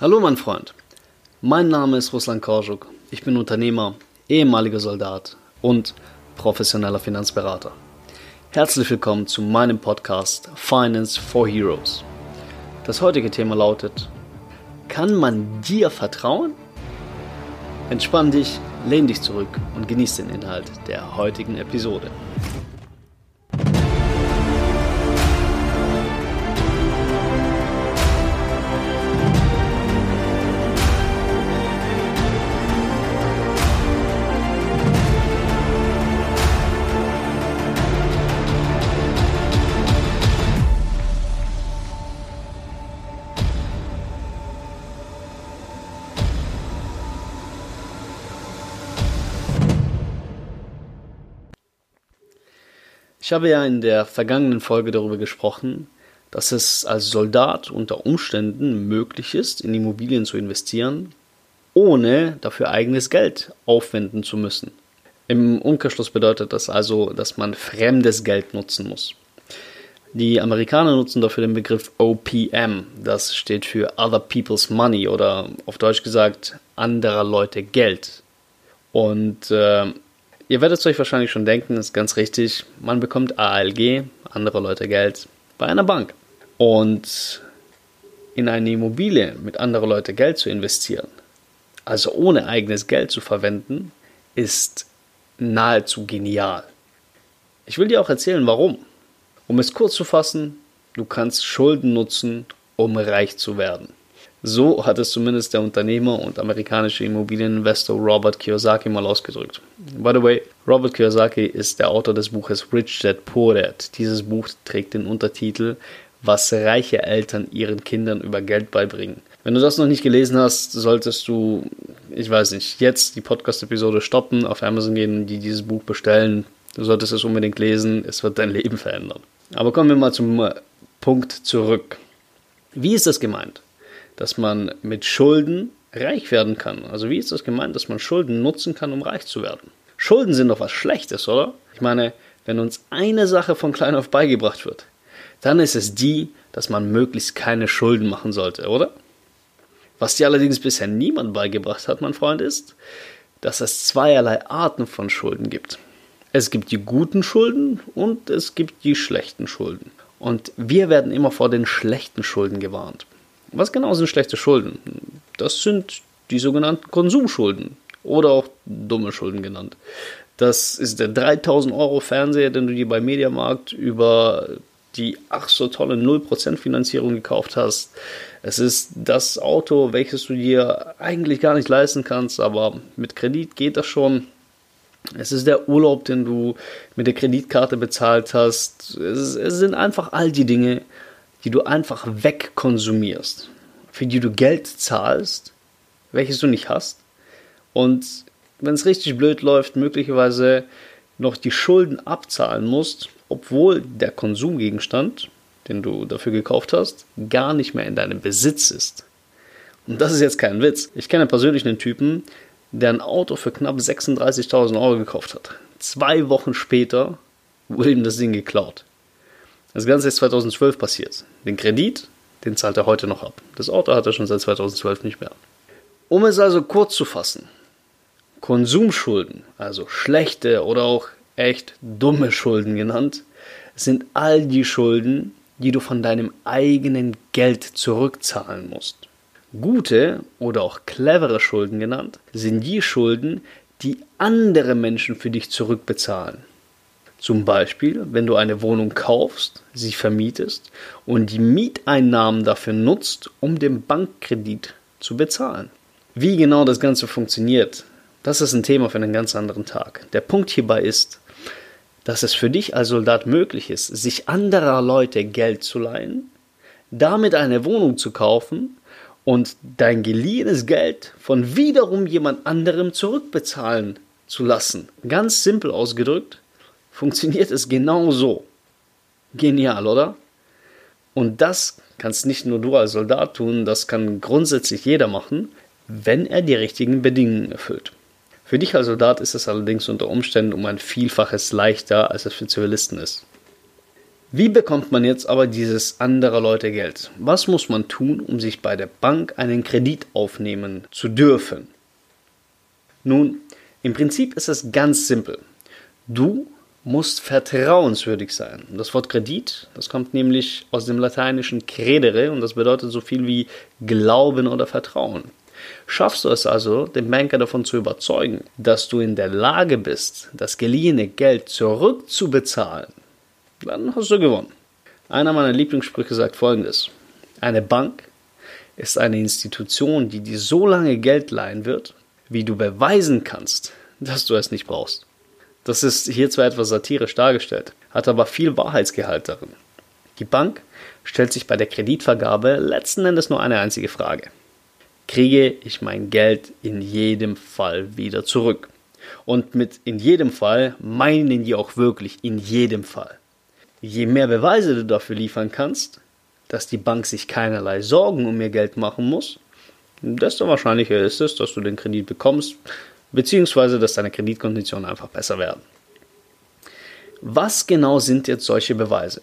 Hallo mein Freund, mein Name ist Ruslan Korjuk. Ich bin Unternehmer, ehemaliger Soldat und professioneller Finanzberater. Herzlich willkommen zu meinem Podcast Finance for Heroes. Das heutige Thema lautet, kann man dir vertrauen? Entspann dich, lehn dich zurück und genieß den Inhalt der heutigen Episode. Ich habe ja in der vergangenen Folge darüber gesprochen, dass es als Soldat unter Umständen möglich ist, in Immobilien zu investieren, ohne dafür eigenes Geld aufwenden zu müssen. Im Umkehrschluss bedeutet das also, dass man fremdes Geld nutzen muss. Die Amerikaner nutzen dafür den Begriff OPM, das steht für Other People's Money oder auf Deutsch gesagt anderer Leute Geld. Und äh, Ihr werdet es euch wahrscheinlich schon denken, ist ganz richtig, man bekommt ALG, andere Leute Geld, bei einer Bank. Und in eine Immobilie mit anderen Leute Geld zu investieren, also ohne eigenes Geld zu verwenden, ist nahezu genial. Ich will dir auch erzählen, warum. Um es kurz zu fassen, du kannst Schulden nutzen, um reich zu werden. So hat es zumindest der Unternehmer und amerikanische Immobilieninvestor Robert Kiyosaki mal ausgedrückt. By the way, Robert Kiyosaki ist der Autor des Buches Rich Dad Poor Dad. Dieses Buch trägt den Untertitel Was reiche Eltern ihren Kindern über Geld beibringen. Wenn du das noch nicht gelesen hast, solltest du, ich weiß nicht, jetzt die Podcast-Episode stoppen, auf Amazon gehen die dieses Buch bestellen. Du solltest es unbedingt lesen, es wird dein Leben verändern. Aber kommen wir mal zum Punkt zurück. Wie ist das gemeint? Dass man mit Schulden reich werden kann. Also wie ist das gemeint, dass man Schulden nutzen kann, um reich zu werden? Schulden sind doch was Schlechtes, oder? Ich meine, wenn uns eine Sache von klein auf beigebracht wird, dann ist es die, dass man möglichst keine Schulden machen sollte, oder? Was dir allerdings bisher niemand beigebracht hat, mein Freund, ist, dass es zweierlei Arten von Schulden gibt. Es gibt die guten Schulden und es gibt die schlechten Schulden. Und wir werden immer vor den schlechten Schulden gewarnt. Was genau sind schlechte Schulden? Das sind die sogenannten Konsumschulden oder auch dumme Schulden genannt. Das ist der 3000 Euro Fernseher, den du dir bei Mediamarkt über die ach so tolle 0% Finanzierung gekauft hast. Es ist das Auto, welches du dir eigentlich gar nicht leisten kannst, aber mit Kredit geht das schon. Es ist der Urlaub, den du mit der Kreditkarte bezahlt hast. Es, es sind einfach all die Dinge, die du einfach wegkonsumierst, für die du Geld zahlst, welches du nicht hast. Und wenn es richtig blöd läuft, möglicherweise noch die Schulden abzahlen musst, obwohl der Konsumgegenstand, den du dafür gekauft hast, gar nicht mehr in deinem Besitz ist. Und das ist jetzt kein Witz. Ich kenne persönlich einen Typen, der ein Auto für knapp 36.000 Euro gekauft hat. Zwei Wochen später wurde ihm das Ding geklaut. Das Ganze ist 2012 passiert. Den Kredit, den zahlt er heute noch ab. Das Auto hat er schon seit 2012 nicht mehr. Um es also kurz zu fassen, Konsumschulden, also schlechte oder auch echt dumme Schulden genannt, sind all die Schulden, die du von deinem eigenen Geld zurückzahlen musst. Gute oder auch clevere Schulden genannt, sind die Schulden, die andere Menschen für dich zurückbezahlen. Zum Beispiel, wenn du eine Wohnung kaufst, sie vermietest und die Mieteinnahmen dafür nutzt, um den Bankkredit zu bezahlen. Wie genau das Ganze funktioniert, das ist ein Thema für einen ganz anderen Tag. Der Punkt hierbei ist, dass es für dich als Soldat möglich ist, sich anderer Leute Geld zu leihen, damit eine Wohnung zu kaufen und dein geliehenes Geld von wiederum jemand anderem zurückbezahlen zu lassen. Ganz simpel ausgedrückt, funktioniert es genau so. Genial, oder? Und das kannst nicht nur du als Soldat tun, das kann grundsätzlich jeder machen, wenn er die richtigen Bedingungen erfüllt. Für dich als Soldat ist es allerdings unter Umständen um ein Vielfaches leichter, als es für Zivilisten ist. Wie bekommt man jetzt aber dieses anderer Leute Geld? Was muss man tun, um sich bei der Bank einen Kredit aufnehmen zu dürfen? Nun, im Prinzip ist es ganz simpel. Du musst vertrauenswürdig sein. Das Wort Kredit, das kommt nämlich aus dem lateinischen credere und das bedeutet so viel wie Glauben oder Vertrauen. Schaffst du es also, den Banker davon zu überzeugen, dass du in der Lage bist, das geliehene Geld zurückzubezahlen, dann hast du gewonnen. Einer meiner Lieblingssprüche sagt folgendes. Eine Bank ist eine Institution, die dir so lange Geld leihen wird, wie du beweisen kannst, dass du es nicht brauchst. Das ist hier zwar etwas satirisch dargestellt, hat aber viel Wahrheitsgehalt darin. Die Bank stellt sich bei der Kreditvergabe letzten Endes nur eine einzige Frage. Kriege ich mein Geld in jedem Fall wieder zurück? Und mit in jedem Fall meinen die auch wirklich in jedem Fall. Je mehr Beweise du dafür liefern kannst, dass die Bank sich keinerlei Sorgen um ihr Geld machen muss, desto wahrscheinlicher ist es, dass du den Kredit bekommst, beziehungsweise dass deine Kreditkonditionen einfach besser werden. Was genau sind jetzt solche Beweise?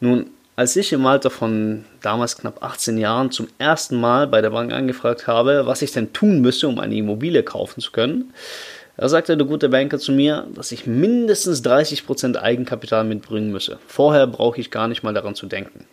Nun, als ich im Alter von damals knapp 18 Jahren zum ersten Mal bei der Bank angefragt habe, was ich denn tun müsse, um eine Immobilie kaufen zu können, da sagte der gute Banker zu mir, dass ich mindestens 30% Eigenkapital mitbringen müsse. Vorher brauche ich gar nicht mal daran zu denken.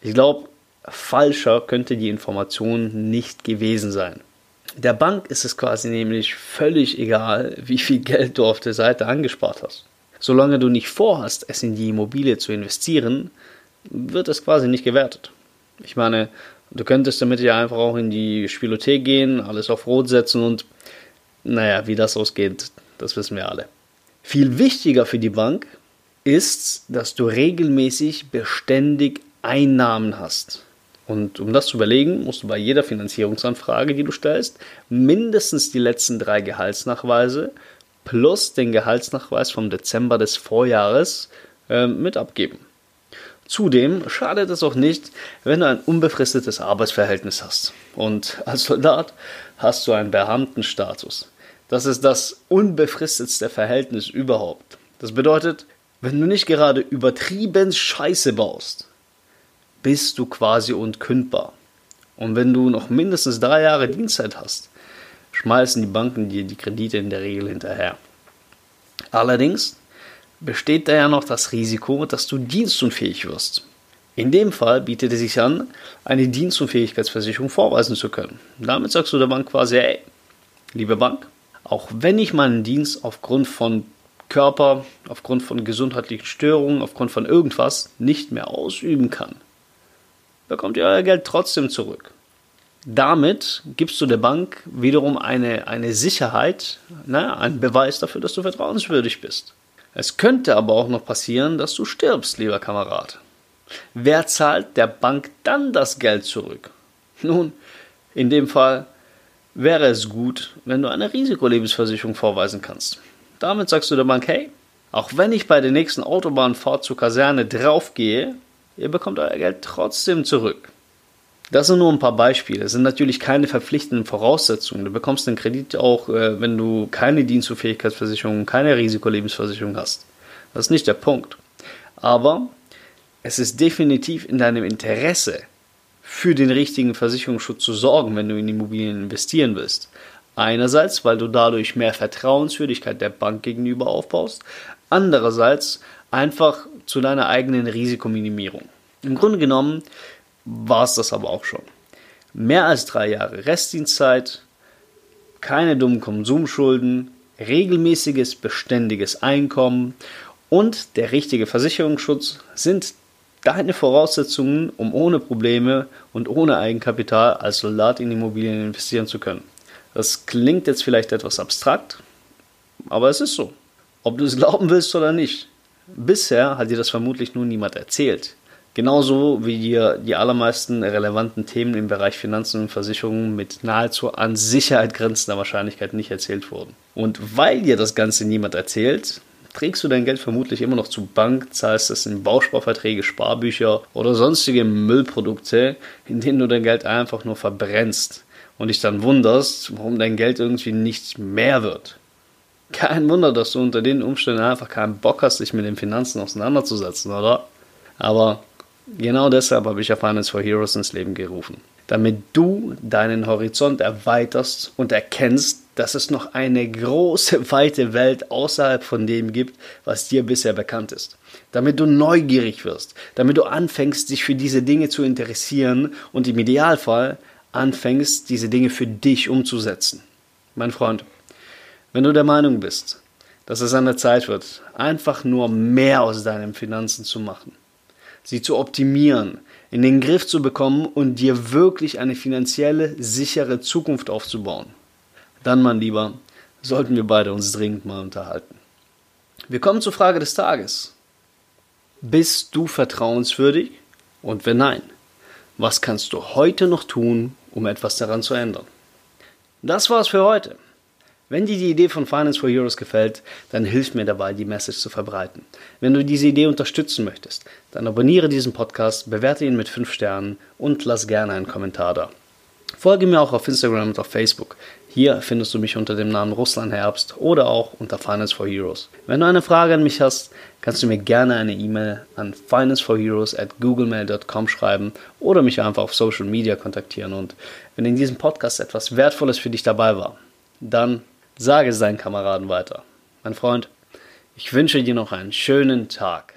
Ich glaube, falscher könnte die Information nicht gewesen sein. Der Bank ist es quasi nämlich völlig egal, wie viel Geld du auf der Seite angespart hast. Solange du nicht vorhast, es in die Immobilie zu investieren, wird es quasi nicht gewertet. Ich meine, du könntest damit ja einfach auch in die Spielothek gehen, alles auf Rot setzen und naja, wie das ausgeht, das wissen wir alle. Viel wichtiger für die Bank ist, dass du regelmäßig beständig Einnahmen hast. Und um das zu überlegen, musst du bei jeder Finanzierungsanfrage, die du stellst, mindestens die letzten drei Gehaltsnachweise plus den Gehaltsnachweis vom Dezember des Vorjahres äh, mit abgeben. Zudem schadet es auch nicht, wenn du ein unbefristetes Arbeitsverhältnis hast. Und als Soldat hast du einen Beamtenstatus. Das ist das unbefristetste Verhältnis überhaupt. Das bedeutet, wenn du nicht gerade übertrieben Scheiße baust, bist du quasi unkündbar. Und wenn du noch mindestens drei Jahre Dienstzeit hast, schmeißen die Banken dir die Kredite in der Regel hinterher. Allerdings besteht da ja noch das Risiko, dass du dienstunfähig wirst. In dem Fall bietet es sich an, eine Dienstunfähigkeitsversicherung vorweisen zu können. Damit sagst du der Bank quasi, hey, liebe Bank, auch wenn ich meinen Dienst aufgrund von Körper, aufgrund von gesundheitlichen Störungen, aufgrund von irgendwas nicht mehr ausüben kann, bekommt ihr euer Geld trotzdem zurück. Damit gibst du der Bank wiederum eine, eine Sicherheit, na, einen Beweis dafür, dass du vertrauenswürdig bist. Es könnte aber auch noch passieren, dass du stirbst, lieber Kamerad. Wer zahlt der Bank dann das Geld zurück? Nun, in dem Fall wäre es gut, wenn du eine Risikolebensversicherung vorweisen kannst. Damit sagst du der Bank, hey, auch wenn ich bei der nächsten Autobahnfahrt zur Kaserne draufgehe, ihr bekommt euer Geld trotzdem zurück. Das sind nur ein paar Beispiele. Es sind natürlich keine verpflichtenden Voraussetzungen. Du bekommst den Kredit auch, äh, wenn du keine Dienstunfähigkeitsversicherung, keine Risikolebensversicherung hast. Das ist nicht der Punkt. Aber es ist definitiv in deinem Interesse, für den richtigen Versicherungsschutz zu sorgen, wenn du in Immobilien investieren willst. Einerseits, weil du dadurch mehr Vertrauenswürdigkeit der Bank gegenüber aufbaust. Andererseits einfach zu deiner eigenen Risikominimierung. Im Grunde genommen war es das aber auch schon. Mehr als drei Jahre Restdienstzeit, keine dummen Konsumschulden, regelmäßiges, beständiges Einkommen und der richtige Versicherungsschutz sind deine Voraussetzungen, um ohne Probleme und ohne Eigenkapital als Soldat in Immobilien investieren zu können. Das klingt jetzt vielleicht etwas abstrakt, aber es ist so. Ob du es glauben willst oder nicht. Bisher hat dir das vermutlich nur niemand erzählt. Genauso wie dir die allermeisten relevanten Themen im Bereich Finanzen und Versicherungen mit nahezu an Sicherheit grenzender Wahrscheinlichkeit nicht erzählt wurden. Und weil dir das Ganze niemand erzählt, trägst du dein Geld vermutlich immer noch zur Bank, zahlst es in Bausparverträge, Sparbücher oder sonstige Müllprodukte, in denen du dein Geld einfach nur verbrennst und dich dann wunderst, warum dein Geld irgendwie nicht mehr wird. Kein Wunder, dass du unter den Umständen einfach keinen Bock hast, dich mit den Finanzen auseinanderzusetzen, oder? Aber genau deshalb habe ich ja Finance for Heroes ins Leben gerufen. Damit du deinen Horizont erweiterst und erkennst, dass es noch eine große, weite Welt außerhalb von dem gibt, was dir bisher bekannt ist. Damit du neugierig wirst, damit du anfängst, dich für diese Dinge zu interessieren und im Idealfall anfängst, diese Dinge für dich umzusetzen. Mein Freund, wenn du der Meinung bist, dass es an der Zeit wird, einfach nur mehr aus deinen Finanzen zu machen, sie zu optimieren, in den Griff zu bekommen und dir wirklich eine finanzielle, sichere Zukunft aufzubauen, dann, mein Lieber, sollten wir beide uns dringend mal unterhalten. Wir kommen zur Frage des Tages. Bist du vertrauenswürdig? Und wenn nein, was kannst du heute noch tun, um etwas daran zu ändern? Das war's für heute. Wenn dir die Idee von Finance for Heroes gefällt, dann hilf mir dabei, die Message zu verbreiten. Wenn du diese Idee unterstützen möchtest, dann abonniere diesen Podcast, bewerte ihn mit 5 Sternen und lass gerne einen Kommentar da. Folge mir auch auf Instagram und auf Facebook. Hier findest du mich unter dem Namen Russland Herbst oder auch unter Finance for Heroes. Wenn du eine Frage an mich hast, kannst du mir gerne eine E-Mail an financeforheroes at googlemail.com schreiben oder mich einfach auf Social Media kontaktieren. Und wenn in diesem Podcast etwas Wertvolles für dich dabei war, dann sage es deinen Kameraden weiter. Mein Freund, ich wünsche dir noch einen schönen Tag.